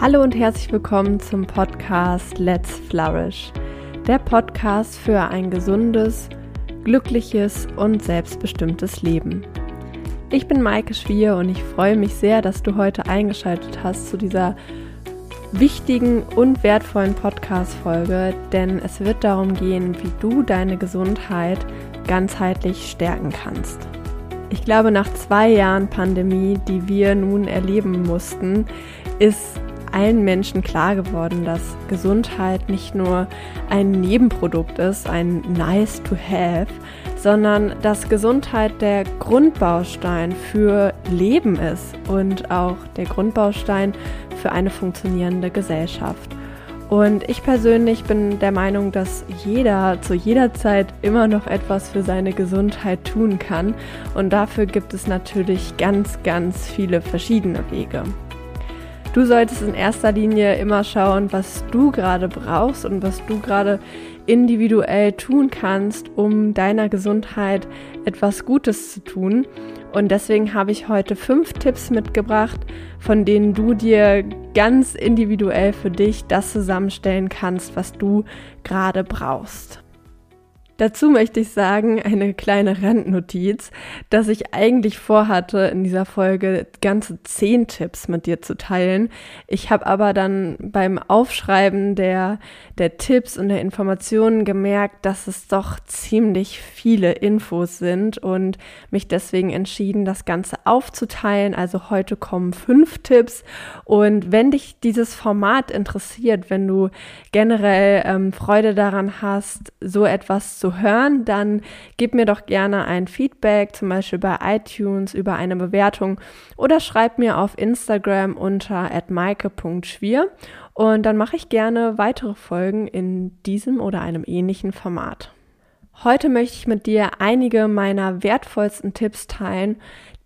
Hallo und herzlich willkommen zum Podcast Let's Flourish, der Podcast für ein gesundes, glückliches und selbstbestimmtes Leben. Ich bin Maike Schwier und ich freue mich sehr, dass du heute eingeschaltet hast zu dieser wichtigen und wertvollen Podcast-Folge, denn es wird darum gehen, wie du deine Gesundheit ganzheitlich stärken kannst. Ich glaube, nach zwei Jahren Pandemie, die wir nun erleben mussten, ist allen Menschen klar geworden, dass Gesundheit nicht nur ein Nebenprodukt ist, ein Nice to Have, sondern dass Gesundheit der Grundbaustein für Leben ist und auch der Grundbaustein für eine funktionierende Gesellschaft. Und ich persönlich bin der Meinung, dass jeder zu jeder Zeit immer noch etwas für seine Gesundheit tun kann. Und dafür gibt es natürlich ganz, ganz viele verschiedene Wege. Du solltest in erster Linie immer schauen, was du gerade brauchst und was du gerade individuell tun kannst, um deiner Gesundheit etwas Gutes zu tun. Und deswegen habe ich heute fünf Tipps mitgebracht, von denen du dir ganz individuell für dich das zusammenstellen kannst, was du gerade brauchst. Dazu möchte ich sagen, eine kleine Randnotiz, dass ich eigentlich vorhatte, in dieser Folge ganze zehn Tipps mit dir zu teilen. Ich habe aber dann beim Aufschreiben der, der Tipps und der Informationen gemerkt, dass es doch ziemlich viele Infos sind und mich deswegen entschieden, das Ganze aufzuteilen. Also heute kommen fünf Tipps. Und wenn dich dieses Format interessiert, wenn du generell ähm, Freude daran hast, so etwas zu zu hören, dann gib mir doch gerne ein Feedback, zum Beispiel bei iTunes über eine Bewertung oder schreib mir auf Instagram unter @maike.schwier und dann mache ich gerne weitere Folgen in diesem oder einem ähnlichen Format. Heute möchte ich mit dir einige meiner wertvollsten Tipps teilen,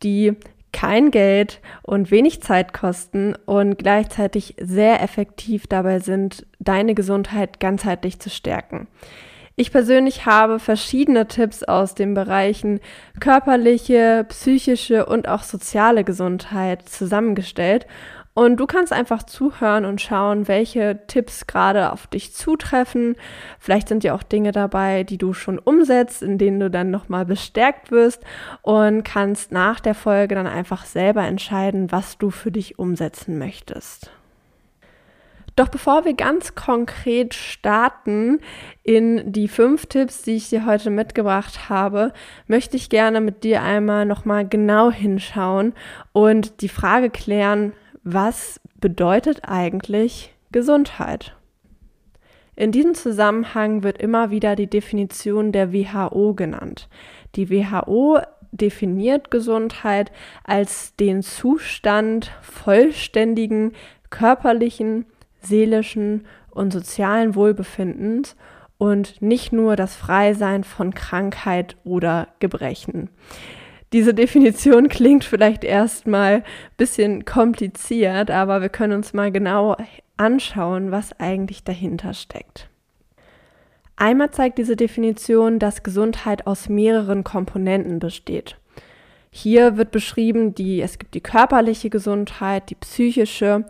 die kein Geld und wenig Zeit kosten und gleichzeitig sehr effektiv dabei sind, deine Gesundheit ganzheitlich zu stärken. Ich persönlich habe verschiedene Tipps aus den Bereichen körperliche, psychische und auch soziale Gesundheit zusammengestellt. Und du kannst einfach zuhören und schauen, welche Tipps gerade auf dich zutreffen. Vielleicht sind ja auch Dinge dabei, die du schon umsetzt, in denen du dann nochmal bestärkt wirst und kannst nach der Folge dann einfach selber entscheiden, was du für dich umsetzen möchtest. Doch bevor wir ganz konkret starten in die fünf Tipps, die ich dir heute mitgebracht habe, möchte ich gerne mit dir einmal nochmal genau hinschauen und die Frage klären, was bedeutet eigentlich Gesundheit? In diesem Zusammenhang wird immer wieder die Definition der WHO genannt. Die WHO definiert Gesundheit als den Zustand vollständigen körperlichen, seelischen und sozialen Wohlbefindens und nicht nur das Freisein von Krankheit oder Gebrechen. Diese Definition klingt vielleicht erstmal ein bisschen kompliziert, aber wir können uns mal genau anschauen, was eigentlich dahinter steckt. Einmal zeigt diese Definition, dass Gesundheit aus mehreren Komponenten besteht. Hier wird beschrieben, die, es gibt die körperliche Gesundheit, die psychische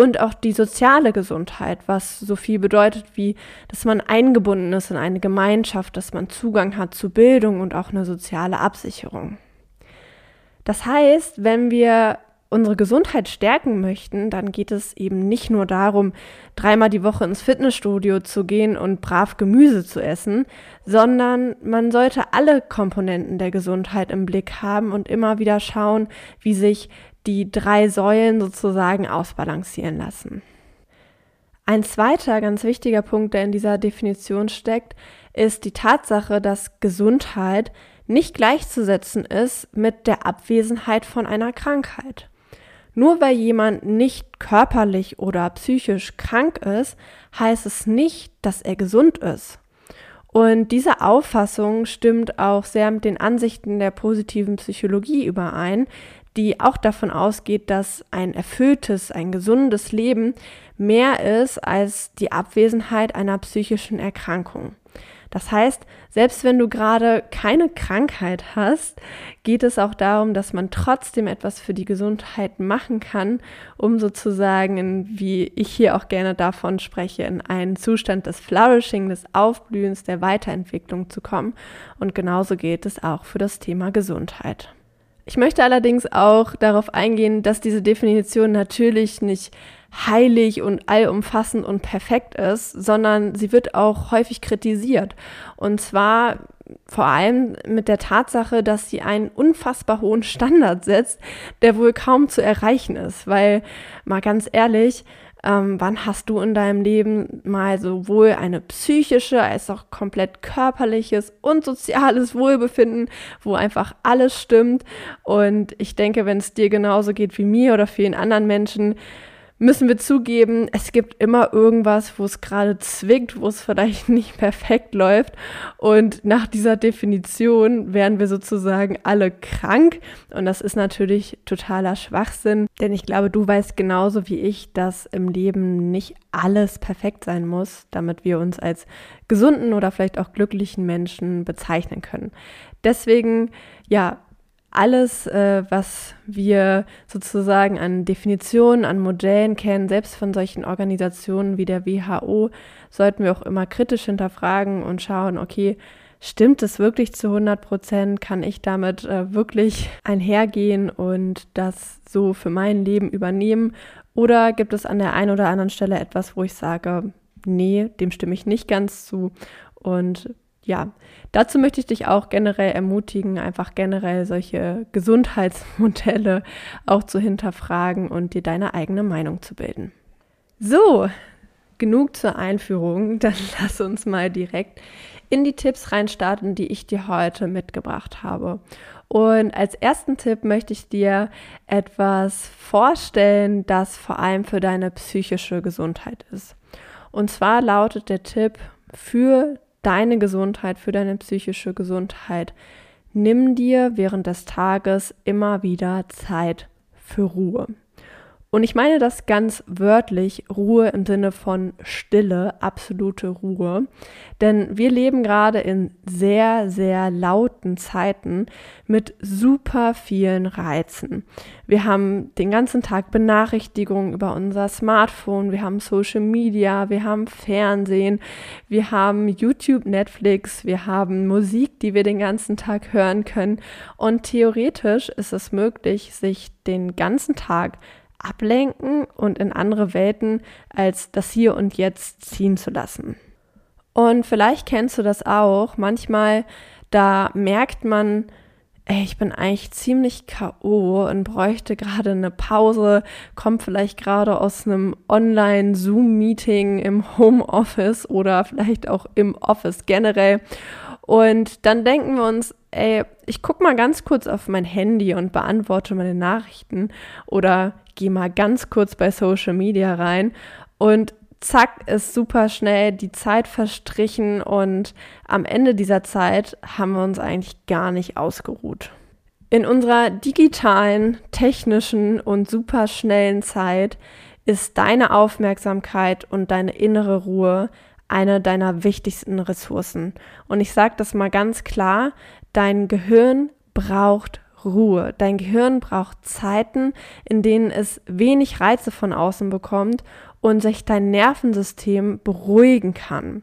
und auch die soziale Gesundheit, was so viel bedeutet wie, dass man eingebunden ist in eine Gemeinschaft, dass man Zugang hat zu Bildung und auch eine soziale Absicherung. Das heißt, wenn wir unsere Gesundheit stärken möchten, dann geht es eben nicht nur darum, dreimal die Woche ins Fitnessstudio zu gehen und brav Gemüse zu essen, sondern man sollte alle Komponenten der Gesundheit im Blick haben und immer wieder schauen, wie sich die drei Säulen sozusagen ausbalancieren lassen. Ein zweiter ganz wichtiger Punkt, der in dieser Definition steckt, ist die Tatsache, dass Gesundheit nicht gleichzusetzen ist mit der Abwesenheit von einer Krankheit. Nur weil jemand nicht körperlich oder psychisch krank ist, heißt es nicht, dass er gesund ist. Und diese Auffassung stimmt auch sehr mit den Ansichten der positiven Psychologie überein, die auch davon ausgeht, dass ein erfülltes, ein gesundes Leben mehr ist als die Abwesenheit einer psychischen Erkrankung. Das heißt, selbst wenn du gerade keine Krankheit hast, geht es auch darum, dass man trotzdem etwas für die Gesundheit machen kann, um sozusagen, wie ich hier auch gerne davon spreche, in einen Zustand des Flourishing, des Aufblühens, der Weiterentwicklung zu kommen. Und genauso geht es auch für das Thema Gesundheit. Ich möchte allerdings auch darauf eingehen, dass diese Definition natürlich nicht heilig und allumfassend und perfekt ist, sondern sie wird auch häufig kritisiert. Und zwar vor allem mit der Tatsache, dass sie einen unfassbar hohen Standard setzt, der wohl kaum zu erreichen ist. Weil, mal ganz ehrlich, ähm, wann hast du in deinem Leben mal sowohl eine psychische als auch komplett körperliches und soziales Wohlbefinden, wo einfach alles stimmt? Und ich denke, wenn es dir genauso geht wie mir oder vielen anderen Menschen, müssen wir zugeben, es gibt immer irgendwas, wo es gerade zwickt, wo es vielleicht nicht perfekt läuft. Und nach dieser Definition wären wir sozusagen alle krank. Und das ist natürlich totaler Schwachsinn, denn ich glaube, du weißt genauso wie ich, dass im Leben nicht alles perfekt sein muss, damit wir uns als gesunden oder vielleicht auch glücklichen Menschen bezeichnen können. Deswegen, ja, alles, äh, was wir sozusagen an Definitionen, an Modellen kennen, selbst von solchen Organisationen wie der WHO, sollten wir auch immer kritisch hinterfragen und schauen, okay, stimmt es wirklich zu 100 Prozent? Kann ich damit äh, wirklich einhergehen und das so für mein Leben übernehmen? Oder gibt es an der einen oder anderen Stelle etwas, wo ich sage, nee, dem stimme ich nicht ganz zu und ja, dazu möchte ich dich auch generell ermutigen, einfach generell solche Gesundheitsmodelle auch zu hinterfragen und dir deine eigene Meinung zu bilden. So, genug zur Einführung. Dann lass uns mal direkt in die Tipps reinstarten, die ich dir heute mitgebracht habe. Und als ersten Tipp möchte ich dir etwas vorstellen, das vor allem für deine psychische Gesundheit ist. Und zwar lautet der Tipp für deine Gesundheit, für deine psychische Gesundheit. Nimm dir während des Tages immer wieder Zeit für Ruhe. Und ich meine das ganz wörtlich, Ruhe im Sinne von Stille, absolute Ruhe. Denn wir leben gerade in sehr, sehr lauten Zeiten mit super vielen Reizen. Wir haben den ganzen Tag Benachrichtigungen über unser Smartphone, wir haben Social Media, wir haben Fernsehen, wir haben YouTube, Netflix, wir haben Musik, die wir den ganzen Tag hören können. Und theoretisch ist es möglich, sich den ganzen Tag ablenken und in andere Welten als das Hier und Jetzt ziehen zu lassen. Und vielleicht kennst du das auch. Manchmal, da merkt man, ey, ich bin eigentlich ziemlich K.O. und bräuchte gerade eine Pause, kommt vielleicht gerade aus einem Online-Zoom-Meeting im Homeoffice oder vielleicht auch im Office generell. Und dann denken wir uns, ey, ich gucke mal ganz kurz auf mein Handy und beantworte meine Nachrichten oder gehe mal ganz kurz bei Social Media rein und zack ist super schnell die Zeit verstrichen und am Ende dieser Zeit haben wir uns eigentlich gar nicht ausgeruht. In unserer digitalen, technischen und super schnellen Zeit ist deine Aufmerksamkeit und deine innere Ruhe eine deiner wichtigsten Ressourcen. Und ich sage das mal ganz klar, dein Gehirn braucht Ruhe. Dein Gehirn braucht Zeiten, in denen es wenig Reize von außen bekommt und sich dein Nervensystem beruhigen kann.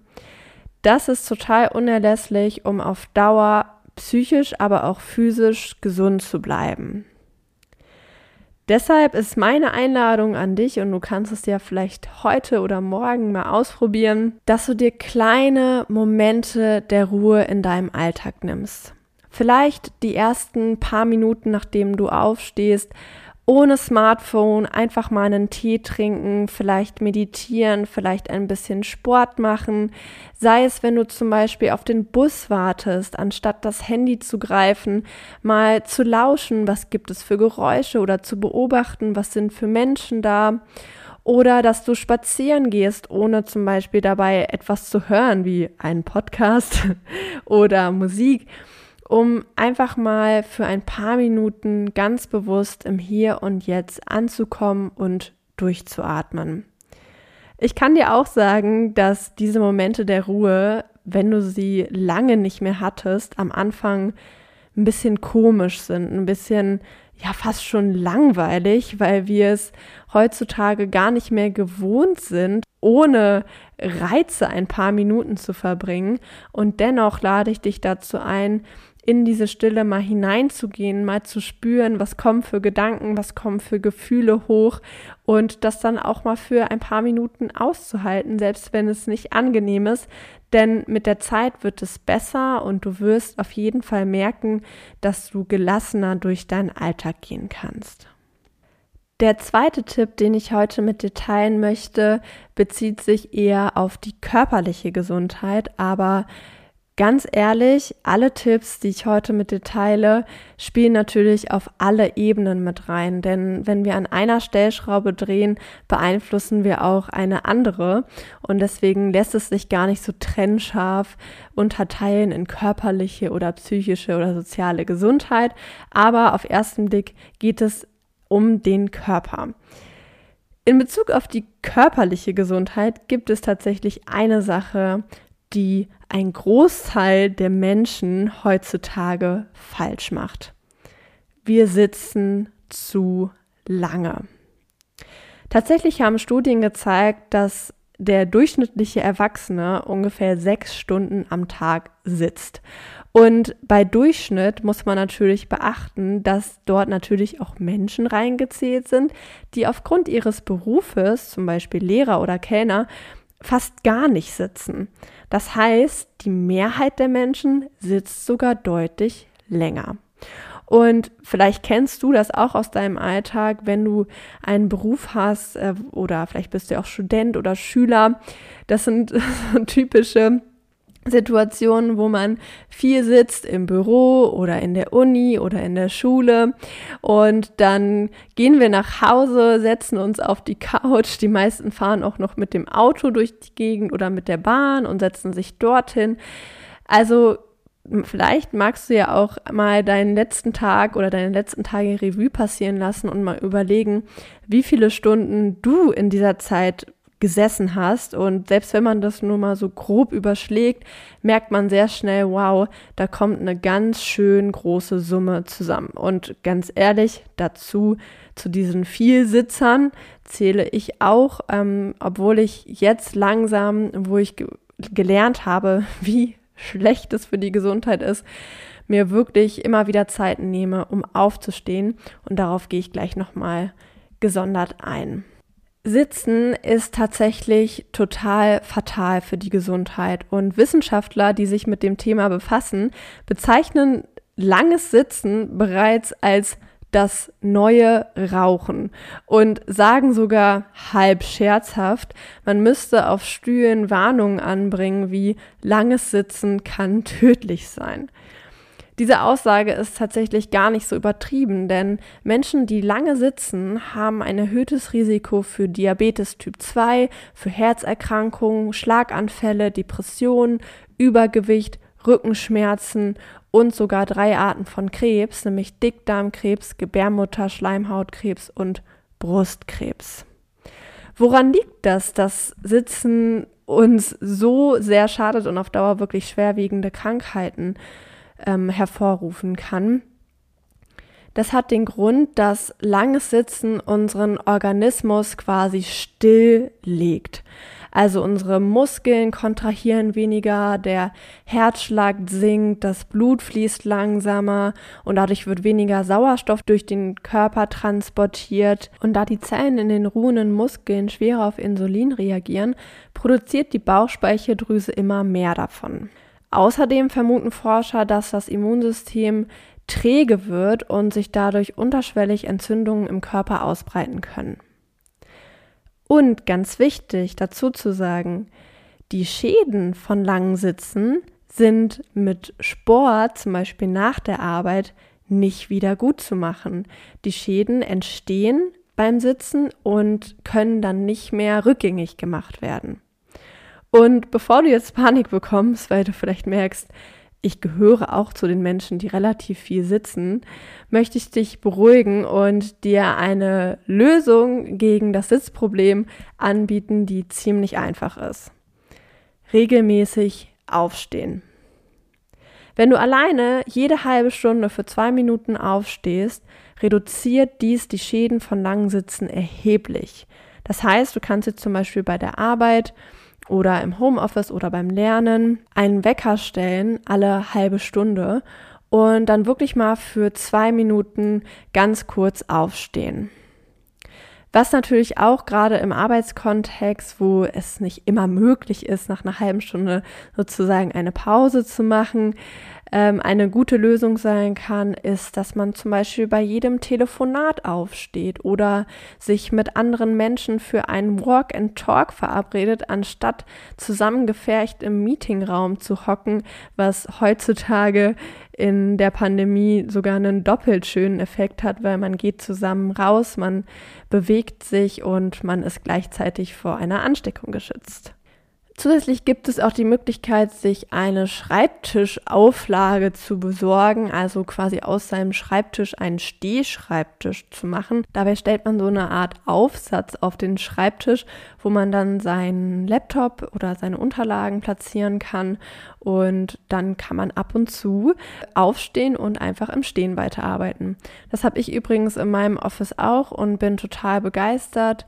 Das ist total unerlässlich, um auf Dauer psychisch, aber auch physisch gesund zu bleiben. Deshalb ist meine Einladung an dich, und du kannst es ja vielleicht heute oder morgen mal ausprobieren, dass du dir kleine Momente der Ruhe in deinem Alltag nimmst. Vielleicht die ersten paar Minuten, nachdem du aufstehst, ohne Smartphone einfach mal einen Tee trinken, vielleicht meditieren, vielleicht ein bisschen Sport machen. Sei es, wenn du zum Beispiel auf den Bus wartest, anstatt das Handy zu greifen, mal zu lauschen, was gibt es für Geräusche oder zu beobachten, was sind für Menschen da. Oder dass du spazieren gehst, ohne zum Beispiel dabei etwas zu hören, wie einen Podcast oder Musik um einfach mal für ein paar Minuten ganz bewusst im Hier und Jetzt anzukommen und durchzuatmen. Ich kann dir auch sagen, dass diese Momente der Ruhe wenn du sie lange nicht mehr hattest, am Anfang ein bisschen komisch sind, ein bisschen ja fast schon langweilig, weil wir es heutzutage gar nicht mehr gewohnt sind, ohne Reize ein paar Minuten zu verbringen. Und dennoch lade ich dich dazu ein, in diese Stille mal hineinzugehen, mal zu spüren, was kommen für Gedanken, was kommen für Gefühle hoch und das dann auch mal für ein paar Minuten auszuhalten, selbst wenn es nicht angenehm ist. Denn mit der Zeit wird es besser und du wirst auf jeden Fall merken, dass du gelassener durch deinen Alltag gehen kannst. Der zweite Tipp, den ich heute mit dir teilen möchte, bezieht sich eher auf die körperliche Gesundheit, aber Ganz ehrlich, alle Tipps, die ich heute mit dir teile, spielen natürlich auf alle Ebenen mit rein. Denn wenn wir an einer Stellschraube drehen, beeinflussen wir auch eine andere. Und deswegen lässt es sich gar nicht so trennscharf unterteilen in körperliche oder psychische oder soziale Gesundheit. Aber auf ersten Blick geht es um den Körper. In Bezug auf die körperliche Gesundheit gibt es tatsächlich eine Sache, die ein Großteil der Menschen heutzutage falsch macht. Wir sitzen zu lange. Tatsächlich haben Studien gezeigt, dass der durchschnittliche Erwachsene ungefähr sechs Stunden am Tag sitzt. Und bei Durchschnitt muss man natürlich beachten, dass dort natürlich auch Menschen reingezählt sind, die aufgrund ihres Berufes, zum Beispiel Lehrer oder Kellner, fast gar nicht sitzen. Das heißt, die Mehrheit der Menschen sitzt sogar deutlich länger. Und vielleicht kennst du das auch aus deinem Alltag, wenn du einen Beruf hast äh, oder vielleicht bist du auch Student oder Schüler. Das sind so typische Situationen, wo man viel sitzt im Büro oder in der Uni oder in der Schule und dann gehen wir nach Hause, setzen uns auf die Couch. Die meisten fahren auch noch mit dem Auto durch die Gegend oder mit der Bahn und setzen sich dorthin. Also vielleicht magst du ja auch mal deinen letzten Tag oder deine letzten Tage Revue passieren lassen und mal überlegen, wie viele Stunden du in dieser Zeit gesessen hast. Und selbst wenn man das nur mal so grob überschlägt, merkt man sehr schnell, wow, da kommt eine ganz schön große Summe zusammen. Und ganz ehrlich, dazu, zu diesen Vielsitzern zähle ich auch, ähm, obwohl ich jetzt langsam, wo ich ge gelernt habe, wie schlecht es für die Gesundheit ist, mir wirklich immer wieder Zeit nehme, um aufzustehen. Und darauf gehe ich gleich nochmal gesondert ein. Sitzen ist tatsächlich total fatal für die Gesundheit und Wissenschaftler, die sich mit dem Thema befassen, bezeichnen langes Sitzen bereits als das neue Rauchen und sagen sogar halb scherzhaft, man müsste auf Stühlen Warnungen anbringen wie langes Sitzen kann tödlich sein. Diese Aussage ist tatsächlich gar nicht so übertrieben, denn Menschen, die lange sitzen, haben ein erhöhtes Risiko für Diabetes Typ 2, für Herzerkrankungen, Schlaganfälle, Depressionen, Übergewicht, Rückenschmerzen und sogar drei Arten von Krebs, nämlich Dickdarmkrebs, Gebärmutter, Schleimhautkrebs und Brustkrebs. Woran liegt das, dass Sitzen uns so sehr schadet und auf Dauer wirklich schwerwiegende Krankheiten ähm, hervorrufen kann. Das hat den Grund, dass langes Sitzen unseren Organismus quasi stilllegt. Also unsere Muskeln kontrahieren weniger, der Herzschlag sinkt, das Blut fließt langsamer und dadurch wird weniger Sauerstoff durch den Körper transportiert. Und da die Zellen in den ruhenden Muskeln schwerer auf Insulin reagieren, produziert die Bauchspeicheldrüse immer mehr davon. Außerdem vermuten Forscher, dass das Immunsystem träge wird und sich dadurch unterschwellig Entzündungen im Körper ausbreiten können. Und ganz wichtig dazu zu sagen, die Schäden von langen Sitzen sind mit Sport, zum Beispiel nach der Arbeit, nicht wieder gut zu machen. Die Schäden entstehen beim Sitzen und können dann nicht mehr rückgängig gemacht werden. Und bevor du jetzt Panik bekommst, weil du vielleicht merkst, ich gehöre auch zu den Menschen, die relativ viel sitzen, möchte ich dich beruhigen und dir eine Lösung gegen das Sitzproblem anbieten, die ziemlich einfach ist. Regelmäßig aufstehen. Wenn du alleine jede halbe Stunde für zwei Minuten aufstehst, reduziert dies die Schäden von langen Sitzen erheblich. Das heißt, du kannst jetzt zum Beispiel bei der Arbeit oder im Homeoffice oder beim Lernen einen Wecker stellen, alle halbe Stunde und dann wirklich mal für zwei Minuten ganz kurz aufstehen. Was natürlich auch gerade im Arbeitskontext, wo es nicht immer möglich ist, nach einer halben Stunde sozusagen eine Pause zu machen, ähm, eine gute Lösung sein kann, ist, dass man zum Beispiel bei jedem Telefonat aufsteht oder sich mit anderen Menschen für einen Walk and Talk verabredet, anstatt zusammengefercht im Meetingraum zu hocken, was heutzutage in der Pandemie sogar einen doppelt schönen Effekt hat, weil man geht zusammen raus, man bewegt sich und man ist gleichzeitig vor einer Ansteckung geschützt. Zusätzlich gibt es auch die Möglichkeit, sich eine Schreibtischauflage zu besorgen, also quasi aus seinem Schreibtisch einen Stehschreibtisch zu machen. Dabei stellt man so eine Art Aufsatz auf den Schreibtisch, wo man dann seinen Laptop oder seine Unterlagen platzieren kann und dann kann man ab und zu aufstehen und einfach im Stehen weiterarbeiten. Das habe ich übrigens in meinem Office auch und bin total begeistert.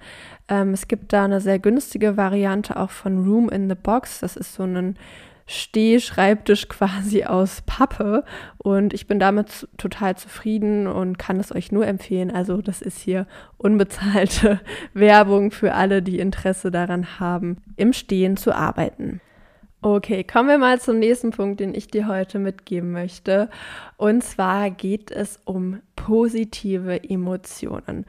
Ähm, es gibt da eine sehr günstige Variante auch von Room in the Box. Das ist so ein Stehschreibtisch quasi aus Pappe und ich bin damit total zufrieden und kann es euch nur empfehlen. Also das ist hier unbezahlte Werbung für alle, die Interesse daran haben, im Stehen zu arbeiten. Okay, kommen wir mal zum nächsten Punkt, den ich dir heute mitgeben möchte. Und zwar geht es um positive Emotionen.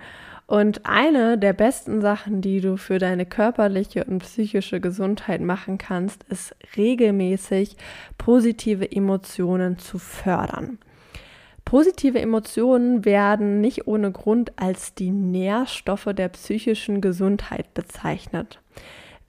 Und eine der besten Sachen, die du für deine körperliche und psychische Gesundheit machen kannst, ist regelmäßig positive Emotionen zu fördern. Positive Emotionen werden nicht ohne Grund als die Nährstoffe der psychischen Gesundheit bezeichnet.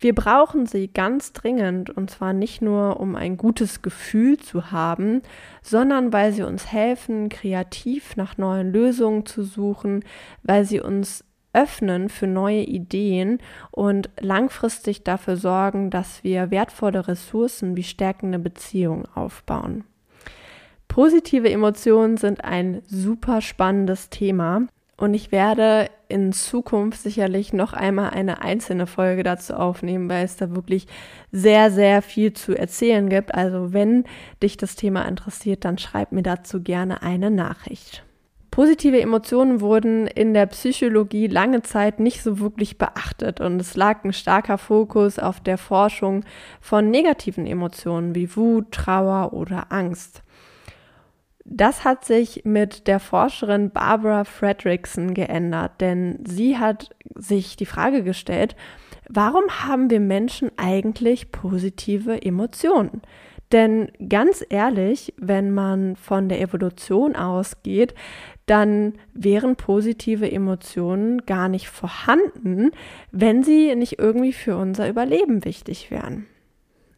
Wir brauchen sie ganz dringend und zwar nicht nur, um ein gutes Gefühl zu haben, sondern weil sie uns helfen, kreativ nach neuen Lösungen zu suchen, weil sie uns öffnen für neue Ideen und langfristig dafür sorgen, dass wir wertvolle Ressourcen wie stärkende Beziehungen aufbauen. Positive Emotionen sind ein super spannendes Thema und ich werde in Zukunft sicherlich noch einmal eine einzelne Folge dazu aufnehmen, weil es da wirklich sehr, sehr viel zu erzählen gibt. Also wenn dich das Thema interessiert, dann schreib mir dazu gerne eine Nachricht. Positive Emotionen wurden in der Psychologie lange Zeit nicht so wirklich beachtet und es lag ein starker Fokus auf der Forschung von negativen Emotionen wie Wut, Trauer oder Angst. Das hat sich mit der Forscherin Barbara Fredrickson geändert, denn sie hat sich die Frage gestellt, warum haben wir Menschen eigentlich positive Emotionen? Denn ganz ehrlich, wenn man von der Evolution ausgeht, dann wären positive Emotionen gar nicht vorhanden, wenn sie nicht irgendwie für unser Überleben wichtig wären.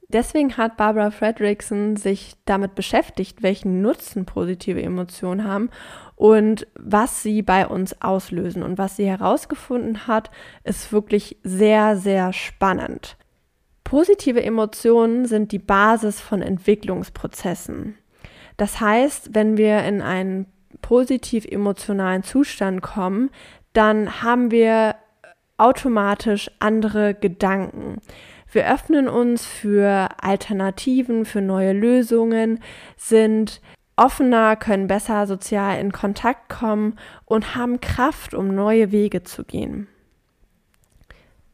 Deswegen hat Barbara Fredrickson sich damit beschäftigt, welchen Nutzen positive Emotionen haben und was sie bei uns auslösen. Und was sie herausgefunden hat, ist wirklich sehr, sehr spannend. Positive Emotionen sind die Basis von Entwicklungsprozessen. Das heißt, wenn wir in einen positiv emotionalen Zustand kommen, dann haben wir automatisch andere Gedanken. Wir öffnen uns für Alternativen, für neue Lösungen, sind offener, können besser sozial in Kontakt kommen und haben Kraft, um neue Wege zu gehen.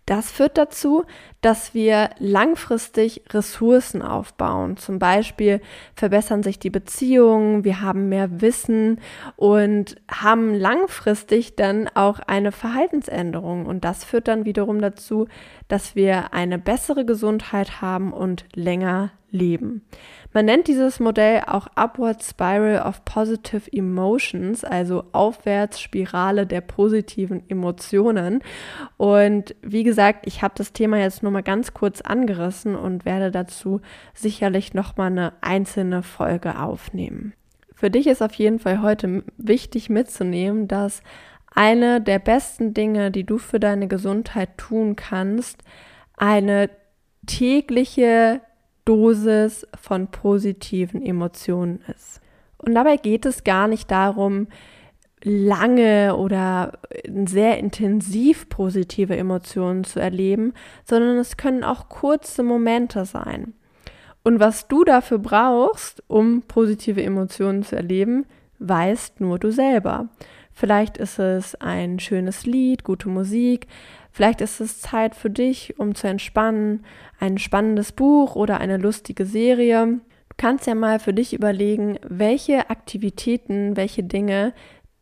Das führt dazu, dass wir langfristig Ressourcen aufbauen. Zum Beispiel verbessern sich die Beziehungen, wir haben mehr Wissen und haben langfristig dann auch eine Verhaltensänderung. Und das führt dann wiederum dazu, dass wir eine bessere Gesundheit haben und länger leben. Man nennt dieses Modell auch Upward Spiral of Positive Emotions, also Aufwärtsspirale der positiven Emotionen. Und wie gesagt, ich habe das Thema jetzt nur mal ganz kurz angerissen und werde dazu sicherlich noch mal eine einzelne Folge aufnehmen. Für dich ist auf jeden Fall heute wichtig mitzunehmen, dass eine der besten Dinge, die du für deine Gesundheit tun kannst, eine tägliche Dosis von positiven Emotionen ist. Und dabei geht es gar nicht darum, lange oder sehr intensiv positive Emotionen zu erleben, sondern es können auch kurze Momente sein. Und was du dafür brauchst, um positive Emotionen zu erleben, weißt nur du selber. Vielleicht ist es ein schönes Lied, gute Musik, vielleicht ist es Zeit für dich, um zu entspannen, ein spannendes Buch oder eine lustige Serie. Du kannst ja mal für dich überlegen, welche Aktivitäten, welche Dinge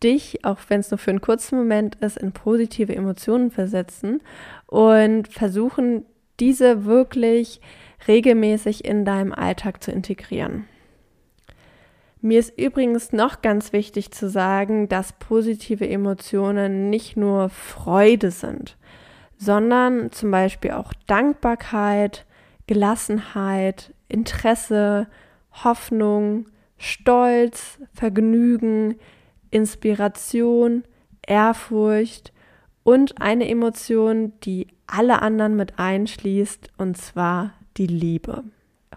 dich, auch wenn es nur für einen kurzen Moment ist, in positive Emotionen versetzen und versuchen, diese wirklich regelmäßig in deinem Alltag zu integrieren. Mir ist übrigens noch ganz wichtig zu sagen, dass positive Emotionen nicht nur Freude sind, sondern zum Beispiel auch Dankbarkeit, Gelassenheit, Interesse, Hoffnung, Stolz, Vergnügen, Inspiration, Ehrfurcht und eine Emotion, die alle anderen mit einschließt, und zwar die Liebe.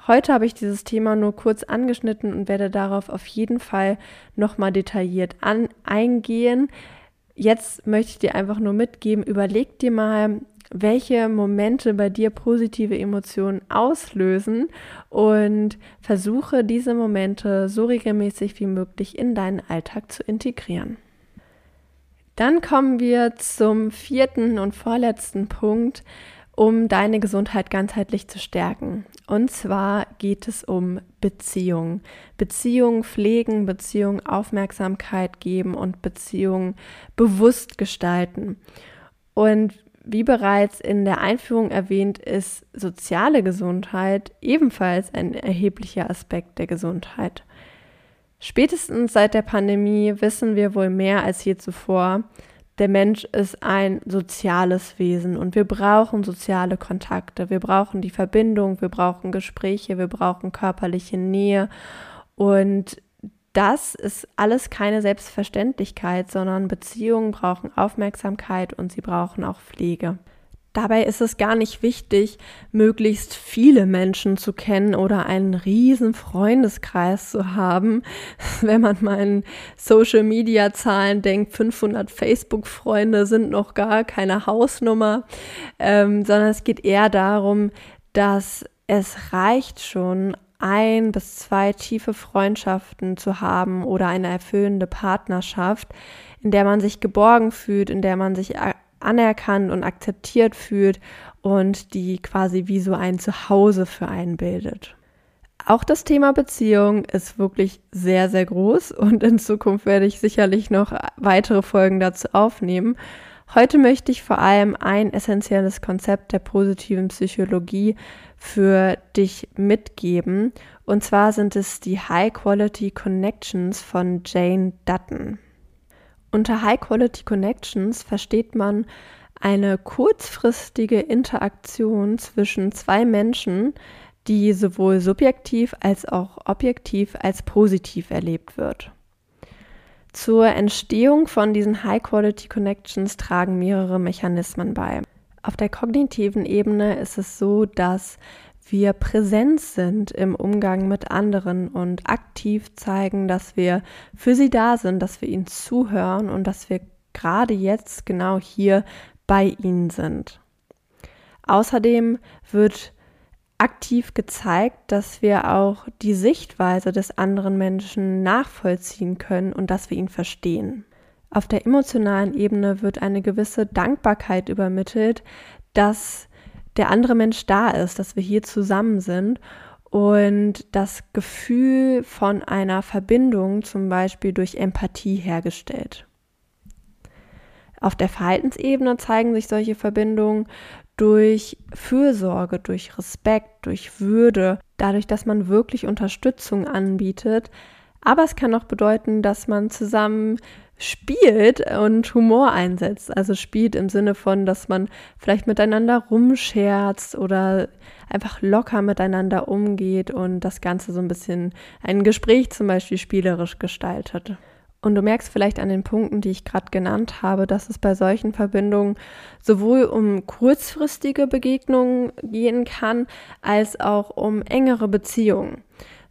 Heute habe ich dieses Thema nur kurz angeschnitten und werde darauf auf jeden Fall nochmal detailliert an, eingehen. Jetzt möchte ich dir einfach nur mitgeben, überleg dir mal, welche Momente bei dir positive Emotionen auslösen und versuche diese Momente so regelmäßig wie möglich in deinen Alltag zu integrieren. Dann kommen wir zum vierten und vorletzten Punkt, um deine Gesundheit ganzheitlich zu stärken. Und zwar geht es um Beziehungen. Beziehungen pflegen, Beziehungen Aufmerksamkeit geben und Beziehungen bewusst gestalten. Und wie bereits in der Einführung erwähnt, ist soziale Gesundheit ebenfalls ein erheblicher Aspekt der Gesundheit. Spätestens seit der Pandemie wissen wir wohl mehr als je zuvor, der Mensch ist ein soziales Wesen und wir brauchen soziale Kontakte, wir brauchen die Verbindung, wir brauchen Gespräche, wir brauchen körperliche Nähe und das ist alles keine Selbstverständlichkeit, sondern Beziehungen brauchen Aufmerksamkeit und sie brauchen auch Pflege. Dabei ist es gar nicht wichtig, möglichst viele Menschen zu kennen oder einen riesen Freundeskreis zu haben. Wenn man in Social Media Zahlen denkt, 500 Facebook Freunde sind noch gar keine Hausnummer, ähm, sondern es geht eher darum, dass es reicht schon, ein bis zwei tiefe Freundschaften zu haben oder eine erfüllende Partnerschaft, in der man sich geborgen fühlt, in der man sich anerkannt und akzeptiert fühlt und die quasi wie so ein Zuhause für einen bildet. Auch das Thema Beziehung ist wirklich sehr, sehr groß und in Zukunft werde ich sicherlich noch weitere Folgen dazu aufnehmen. Heute möchte ich vor allem ein essentielles Konzept der positiven Psychologie für dich mitgeben. Und zwar sind es die High Quality Connections von Jane Dutton. Unter High Quality Connections versteht man eine kurzfristige Interaktion zwischen zwei Menschen, die sowohl subjektiv als auch objektiv als positiv erlebt wird. Zur Entstehung von diesen High Quality Connections tragen mehrere Mechanismen bei. Auf der kognitiven Ebene ist es so, dass wir präsent sind im Umgang mit anderen und aktiv zeigen, dass wir für sie da sind, dass wir ihnen zuhören und dass wir gerade jetzt genau hier bei ihnen sind. Außerdem wird aktiv gezeigt, dass wir auch die Sichtweise des anderen Menschen nachvollziehen können und dass wir ihn verstehen. Auf der emotionalen Ebene wird eine gewisse Dankbarkeit übermittelt, dass der andere Mensch da ist, dass wir hier zusammen sind und das Gefühl von einer Verbindung zum Beispiel durch Empathie hergestellt. Auf der Verhaltensebene zeigen sich solche Verbindungen durch Fürsorge, durch Respekt, durch Würde, dadurch, dass man wirklich Unterstützung anbietet. Aber es kann auch bedeuten, dass man zusammen spielt und Humor einsetzt. Also spielt im Sinne von, dass man vielleicht miteinander rumscherzt oder einfach locker miteinander umgeht und das Ganze so ein bisschen ein Gespräch zum Beispiel spielerisch gestaltet. Und du merkst vielleicht an den Punkten, die ich gerade genannt habe, dass es bei solchen Verbindungen sowohl um kurzfristige Begegnungen gehen kann, als auch um engere Beziehungen.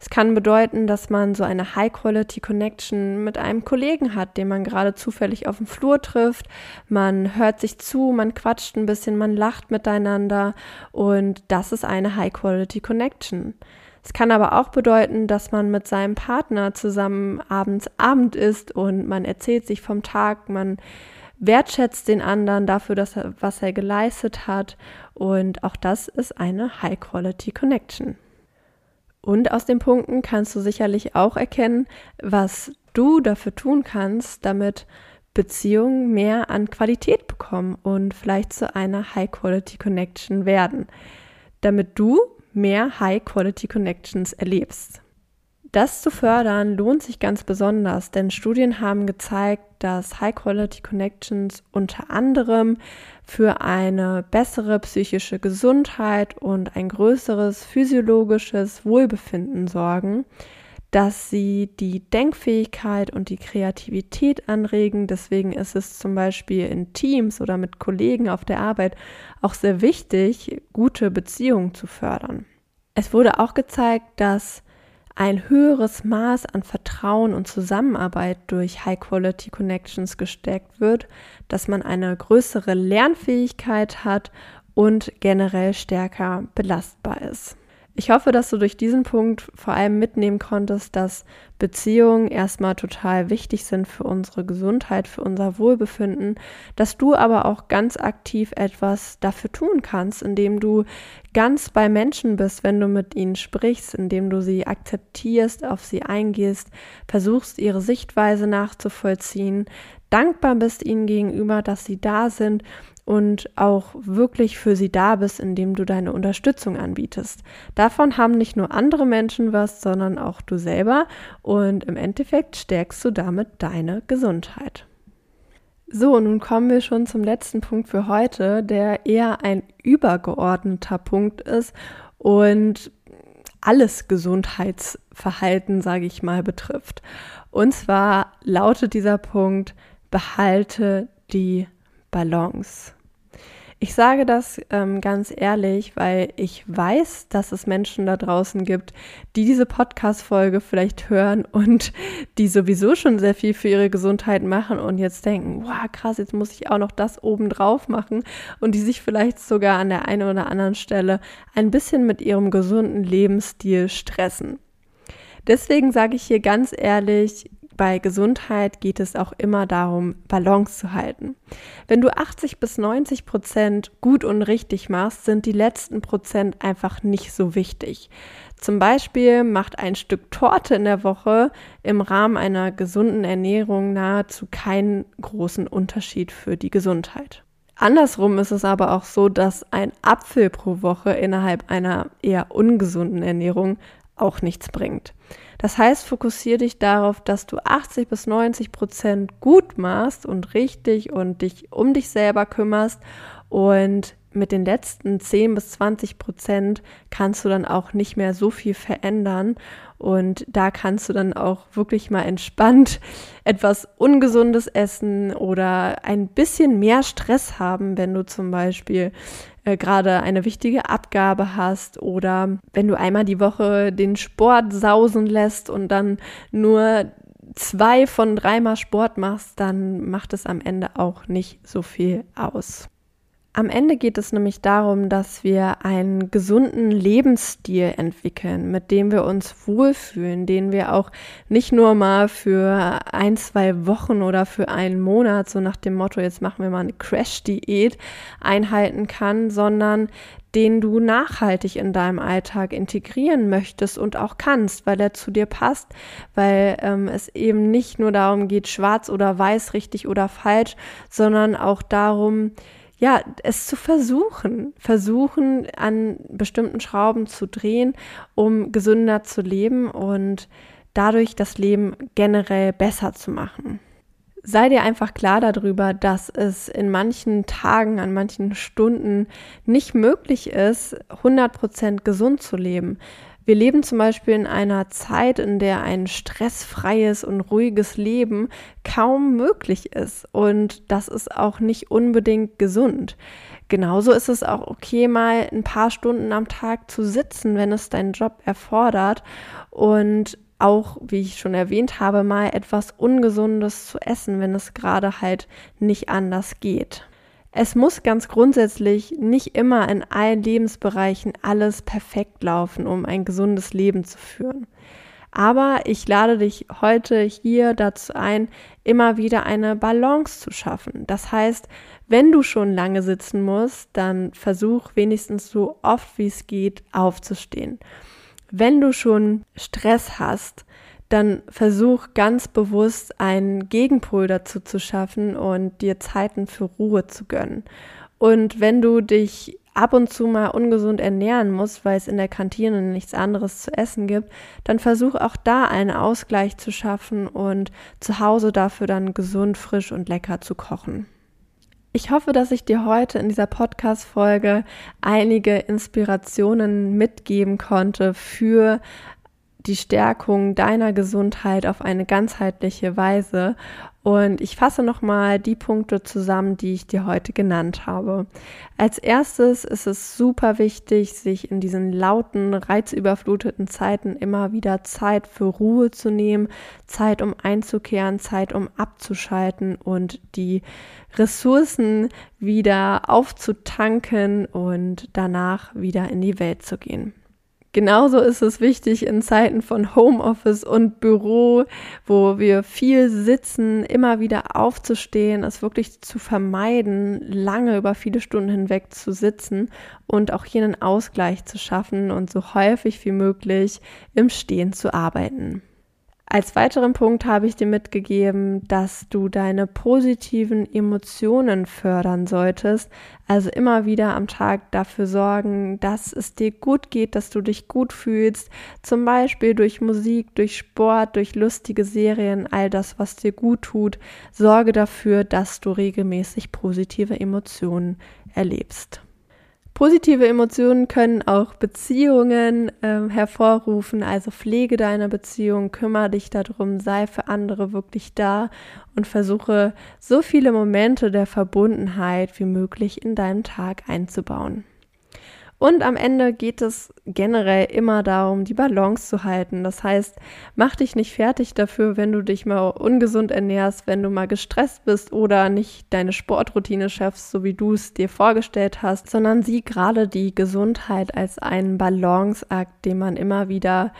Es kann bedeuten, dass man so eine High-Quality-Connection mit einem Kollegen hat, den man gerade zufällig auf dem Flur trifft. Man hört sich zu, man quatscht ein bisschen, man lacht miteinander und das ist eine High-Quality-Connection. Es kann aber auch bedeuten, dass man mit seinem Partner zusammen abends Abend isst und man erzählt sich vom Tag, man wertschätzt den anderen dafür, dass er, was er geleistet hat und auch das ist eine High-Quality Connection. Und aus den Punkten kannst du sicherlich auch erkennen, was du dafür tun kannst, damit Beziehungen mehr an Qualität bekommen und vielleicht zu einer High-Quality Connection werden, damit du mehr High-Quality Connections erlebst. Das zu fördern lohnt sich ganz besonders, denn Studien haben gezeigt, dass High-Quality Connections unter anderem für eine bessere psychische Gesundheit und ein größeres physiologisches Wohlbefinden sorgen, dass sie die Denkfähigkeit und die Kreativität anregen. Deswegen ist es zum Beispiel in Teams oder mit Kollegen auf der Arbeit auch sehr wichtig, gute Beziehungen zu fördern. Es wurde auch gezeigt, dass ein höheres Maß an Vertrauen und Zusammenarbeit durch High-Quality Connections gestärkt wird, dass man eine größere Lernfähigkeit hat und generell stärker belastbar ist. Ich hoffe, dass du durch diesen Punkt vor allem mitnehmen konntest, dass Beziehungen erstmal total wichtig sind für unsere Gesundheit, für unser Wohlbefinden, dass du aber auch ganz aktiv etwas dafür tun kannst, indem du ganz bei Menschen bist, wenn du mit ihnen sprichst, indem du sie akzeptierst, auf sie eingehst, versuchst ihre Sichtweise nachzuvollziehen, dankbar bist ihnen gegenüber, dass sie da sind und auch wirklich für sie da bist, indem du deine Unterstützung anbietest. Davon haben nicht nur andere Menschen was, sondern auch du selber und im Endeffekt stärkst du damit deine Gesundheit. So, nun kommen wir schon zum letzten Punkt für heute, der eher ein übergeordneter Punkt ist und alles Gesundheitsverhalten, sage ich mal, betrifft. Und zwar lautet dieser Punkt, behalte die Balance. Ich sage das ähm, ganz ehrlich, weil ich weiß, dass es Menschen da draußen gibt, die diese Podcast-Folge vielleicht hören und die sowieso schon sehr viel für ihre Gesundheit machen und jetzt denken, wow, krass, jetzt muss ich auch noch das oben drauf machen und die sich vielleicht sogar an der einen oder anderen Stelle ein bisschen mit ihrem gesunden Lebensstil stressen. Deswegen sage ich hier ganz ehrlich, bei Gesundheit geht es auch immer darum, Balance zu halten. Wenn du 80 bis 90 Prozent gut und richtig machst, sind die letzten Prozent einfach nicht so wichtig. Zum Beispiel macht ein Stück Torte in der Woche im Rahmen einer gesunden Ernährung nahezu keinen großen Unterschied für die Gesundheit. Andersrum ist es aber auch so, dass ein Apfel pro Woche innerhalb einer eher ungesunden Ernährung auch nichts bringt. Das heißt, fokussiere dich darauf, dass du 80 bis 90 Prozent gut machst und richtig und dich um dich selber kümmerst und mit den letzten 10 bis 20 Prozent kannst du dann auch nicht mehr so viel verändern. Und da kannst du dann auch wirklich mal entspannt etwas Ungesundes essen oder ein bisschen mehr Stress haben, wenn du zum Beispiel äh, gerade eine wichtige Abgabe hast oder wenn du einmal die Woche den Sport sausen lässt und dann nur zwei von dreimal Sport machst, dann macht es am Ende auch nicht so viel aus. Am Ende geht es nämlich darum, dass wir einen gesunden Lebensstil entwickeln, mit dem wir uns wohlfühlen, den wir auch nicht nur mal für ein, zwei Wochen oder für einen Monat, so nach dem Motto, jetzt machen wir mal eine Crash-Diät, einhalten kann, sondern den du nachhaltig in deinem Alltag integrieren möchtest und auch kannst, weil er zu dir passt, weil ähm, es eben nicht nur darum geht, schwarz oder weiß, richtig oder falsch, sondern auch darum, ja, es zu versuchen, versuchen an bestimmten Schrauben zu drehen, um gesünder zu leben und dadurch das Leben generell besser zu machen. Sei dir einfach klar darüber, dass es in manchen Tagen, an manchen Stunden nicht möglich ist, 100% gesund zu leben. Wir leben zum Beispiel in einer Zeit, in der ein stressfreies und ruhiges Leben kaum möglich ist. Und das ist auch nicht unbedingt gesund. Genauso ist es auch okay, mal ein paar Stunden am Tag zu sitzen, wenn es dein Job erfordert. Und auch, wie ich schon erwähnt habe, mal etwas Ungesundes zu essen, wenn es gerade halt nicht anders geht. Es muss ganz grundsätzlich nicht immer in allen Lebensbereichen alles perfekt laufen, um ein gesundes Leben zu führen. Aber ich lade dich heute hier dazu ein, immer wieder eine Balance zu schaffen. Das heißt, wenn du schon lange sitzen musst, dann versuch wenigstens so oft wie es geht aufzustehen. Wenn du schon Stress hast, dann versuch ganz bewusst einen Gegenpol dazu zu schaffen und dir Zeiten für Ruhe zu gönnen. Und wenn du dich ab und zu mal ungesund ernähren musst, weil es in der Kantine nichts anderes zu essen gibt, dann versuch auch da einen Ausgleich zu schaffen und zu Hause dafür dann gesund, frisch und lecker zu kochen. Ich hoffe, dass ich dir heute in dieser Podcast-Folge einige Inspirationen mitgeben konnte für die Stärkung deiner Gesundheit auf eine ganzheitliche Weise. Und ich fasse nochmal die Punkte zusammen, die ich dir heute genannt habe. Als erstes ist es super wichtig, sich in diesen lauten, reizüberfluteten Zeiten immer wieder Zeit für Ruhe zu nehmen, Zeit um einzukehren, Zeit um abzuschalten und die Ressourcen wieder aufzutanken und danach wieder in die Welt zu gehen. Genauso ist es wichtig in Zeiten von Homeoffice und Büro, wo wir viel sitzen, immer wieder aufzustehen, es wirklich zu vermeiden, lange über viele Stunden hinweg zu sitzen und auch hier einen Ausgleich zu schaffen und so häufig wie möglich im Stehen zu arbeiten. Als weiteren Punkt habe ich dir mitgegeben, dass du deine positiven Emotionen fördern solltest. Also immer wieder am Tag dafür sorgen, dass es dir gut geht, dass du dich gut fühlst. Zum Beispiel durch Musik, durch Sport, durch lustige Serien, all das, was dir gut tut. Sorge dafür, dass du regelmäßig positive Emotionen erlebst. Positive Emotionen können auch Beziehungen äh, hervorrufen, also pflege deine Beziehung, kümmere dich darum, sei für andere wirklich da und versuche so viele Momente der Verbundenheit wie möglich in deinen Tag einzubauen. Und am Ende geht es generell immer darum, die Balance zu halten. Das heißt, mach dich nicht fertig dafür, wenn du dich mal ungesund ernährst, wenn du mal gestresst bist oder nicht deine Sportroutine schaffst, so wie du es dir vorgestellt hast, sondern sieh gerade die Gesundheit als einen Balanceakt, den man immer wieder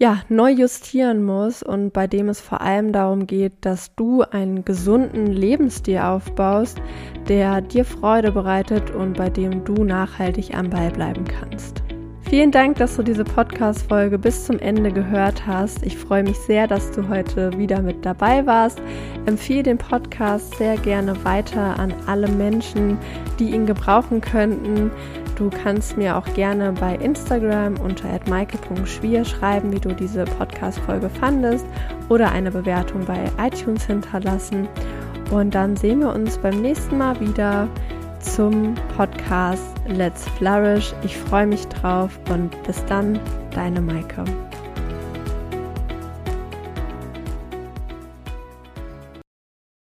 ja, neu justieren muss und bei dem es vor allem darum geht, dass du einen gesunden Lebensstil aufbaust, der dir Freude bereitet und bei dem du nachhaltig am Ball bleiben kannst. Vielen Dank, dass du diese Podcast-Folge bis zum Ende gehört hast. Ich freue mich sehr, dass du heute wieder mit dabei warst. Empfehle den Podcast sehr gerne weiter an alle Menschen, die ihn gebrauchen könnten. Du kannst mir auch gerne bei Instagram unter @maike.schwier schreiben, wie du diese Podcast-Folge fandest oder eine Bewertung bei iTunes hinterlassen. Und dann sehen wir uns beim nächsten Mal wieder zum Podcast Let's Flourish. Ich freue mich drauf und bis dann, deine Maike.